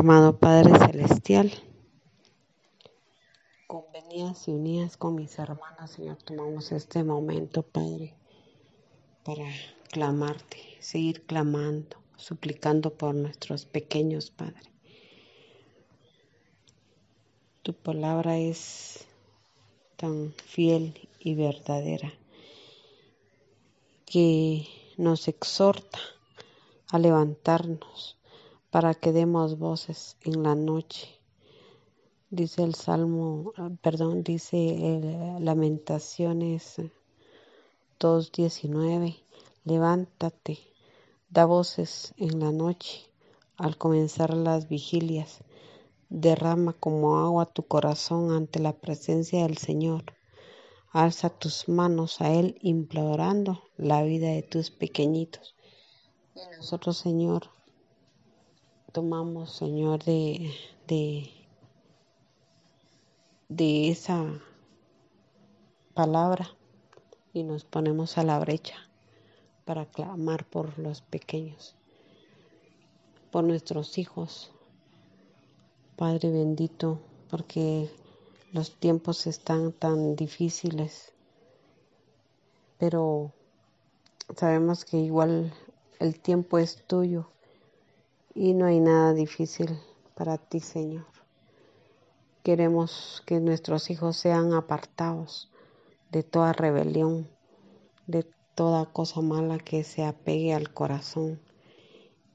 Amado Padre Celestial, convenías y unidas con mis hermanas, Señor, tomamos este momento, Padre, para clamarte, seguir clamando, suplicando por nuestros pequeños, Padre. Tu palabra es tan fiel y verdadera que nos exhorta a levantarnos para que demos voces en la noche. Dice el Salmo, perdón, dice Lamentaciones 2.19, levántate, da voces en la noche al comenzar las vigilias, derrama como agua tu corazón ante la presencia del Señor. Alza tus manos a Él implorando la vida de tus pequeñitos. Y nosotros, Señor, tomamos, Señor, de, de, esa palabra y nos ponemos a la brecha para clamar por los pequeños, por nuestros hijos. Padre bendito, porque los tiempos están tan difíciles, pero sabemos que igual el tiempo es tuyo y no hay nada difícil para ti, Señor. Queremos que nuestros hijos sean apartados de toda rebelión, de toda cosa mala que se apegue al corazón,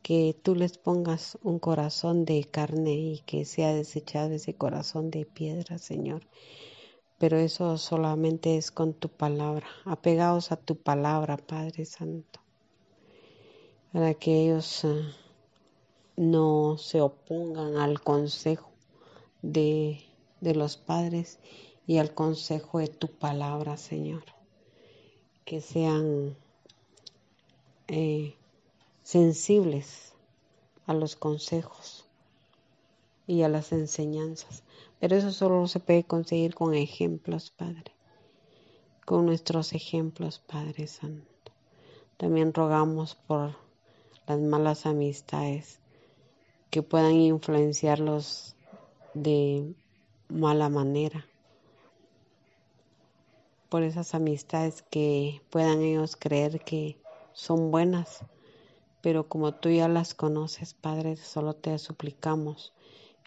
que tú les pongas un corazón de carne y que sea desechado ese corazón de piedra, Señor. Pero eso solamente es con tu palabra, apegados a tu palabra, Padre Santo, para que ellos ah, no se opongan al consejo de, los padres y al consejo de tu palabra, Señor. Que sean eh, sensibles a los consejos y a las enseñanzas. Pero eso solo se puede conseguir con ejemplos, Padre. Con nuestros ejemplos, Padre Santo. También rogamos por las malas amistades que puedan influenciarlos de mala manera, por esas amistades que puedan ellos creer que son buenas, pero como tú ya las conoces, Padre, solo te suplicamos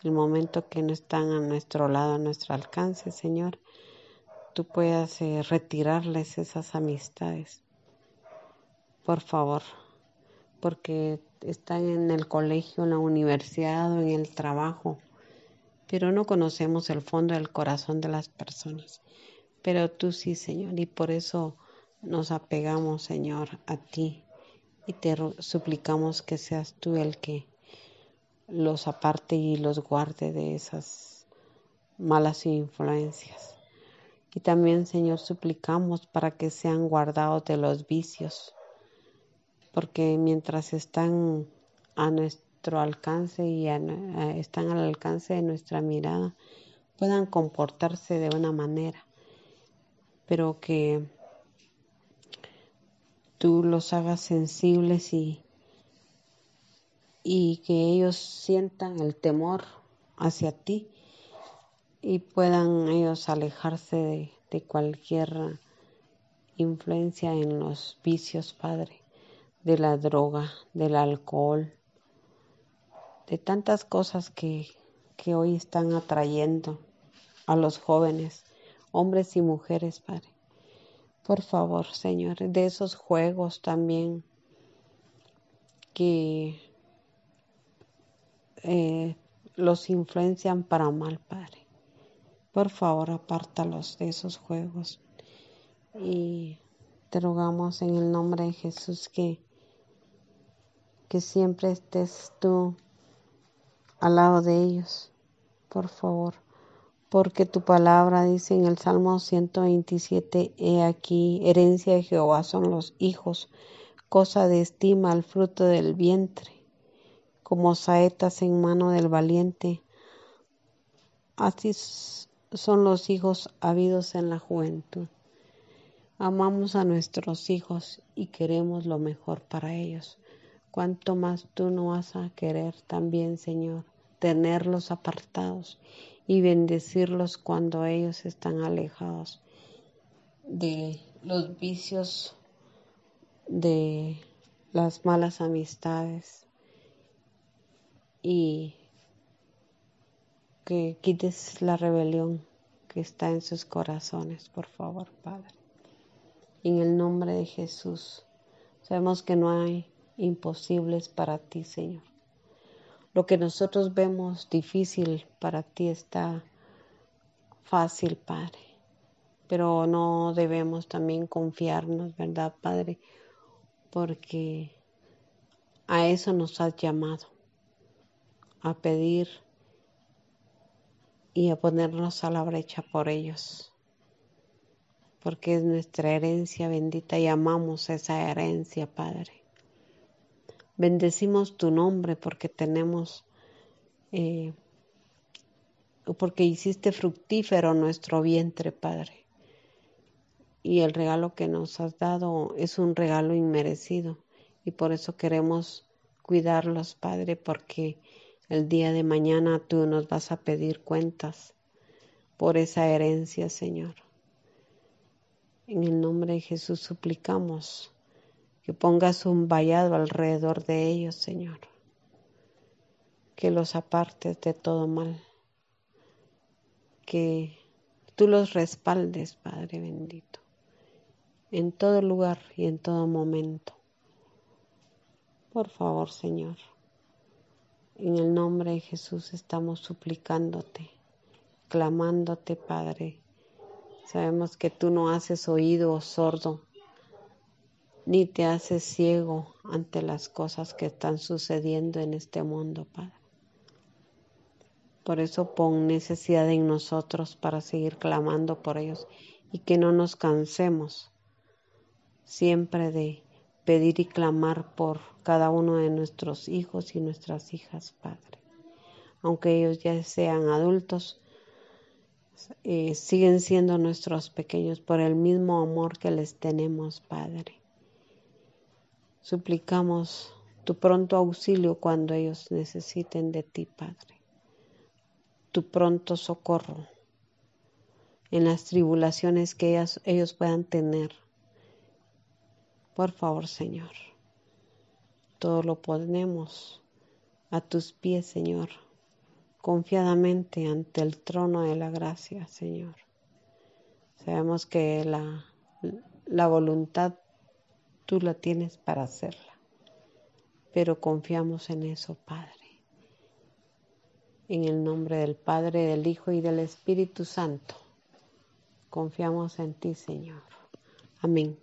el momento que no están a nuestro lado, a nuestro alcance, Señor, tú puedas eh, retirarles esas amistades. Por favor, porque están en el colegio, en la universidad o en el trabajo, pero no conocemos el fondo del corazón de las personas. Pero tú sí, Señor, y por eso nos apegamos, Señor, a ti y te suplicamos que seas tú el que los aparte y los guarde de esas malas influencias. Y también, Señor, suplicamos para que sean guardados de los vicios, porque mientras están a nuestro alcance y están al alcance de nuestra mirada, puedan comportarse de una manera, pero que tú los hagas sensibles y, y que ellos sientan el temor hacia ti y puedan ellos alejarse de, de cualquier influencia en los vicios, Padre de la droga, del alcohol, de tantas cosas que, que hoy están atrayendo a los jóvenes, hombres y mujeres, Padre. Por favor, Señor, de esos juegos también que eh, los influencian para mal, Padre. Por favor, apártalos de esos juegos. Y te rogamos en el nombre de Jesús que que siempre estés tú al lado de ellos, por favor, porque tu palabra dice en el Salmo 127, he aquí, herencia de Jehová son los hijos, cosa de estima al fruto del vientre, como saetas en mano del valiente. Así son los hijos habidos en la juventud. Amamos a nuestros hijos y queremos lo mejor para ellos cuánto más tú no vas a querer también, Señor, tenerlos apartados y bendecirlos cuando ellos están alejados de los vicios, de las malas amistades y que quites la rebelión que está en sus corazones, por favor, Padre. En el nombre de Jesús, sabemos que no hay imposibles para ti, Señor. Lo que nosotros vemos difícil para ti está fácil, Padre. Pero no debemos también confiarnos, ¿verdad, Padre? Porque a eso nos has llamado, a pedir y a ponernos a la brecha por ellos, porque es nuestra herencia bendita y amamos esa herencia, Padre. Bendecimos tu nombre porque tenemos, eh, porque hiciste fructífero nuestro vientre, Padre. Y el regalo que nos has dado es un regalo inmerecido. Y por eso queremos cuidarlos, Padre, porque el día de mañana tú nos vas a pedir cuentas por esa herencia, Señor. En el nombre de Jesús suplicamos que pongas un vallado alrededor de ellos, Señor, que los apartes de todo mal, que tú los respaldes, Padre bendito, en todo lugar y en todo momento. Por favor, Señor, en el nombre de Jesús estamos suplicándote, clamándote, Padre. Sabemos que tú no haces oído sordo ni te haces ciego ante las cosas que están sucediendo en este mundo, Padre. Por eso pon necesidad en nosotros para seguir clamando por ellos y que no nos cansemos siempre de pedir y clamar por cada uno de nuestros hijos y nuestras hijas, Padre. Aunque ellos ya sean adultos, eh, siguen siendo nuestros pequeños por el mismo amor que les tenemos, Padre. Suplicamos tu pronto auxilio cuando ellos necesiten de ti, Padre. Tu pronto socorro en las tribulaciones que ellos puedan tener. Por favor, Señor, todo lo ponemos a tus pies, Señor, confiadamente ante el trono de la gracia, Señor. Sabemos que la, la voluntad tú la tienes para hacerla. Pero confiamos en eso, Padre. En el nombre del Padre, del Hijo y del Espíritu Santo. Confiamos en ti, Señor. Amén.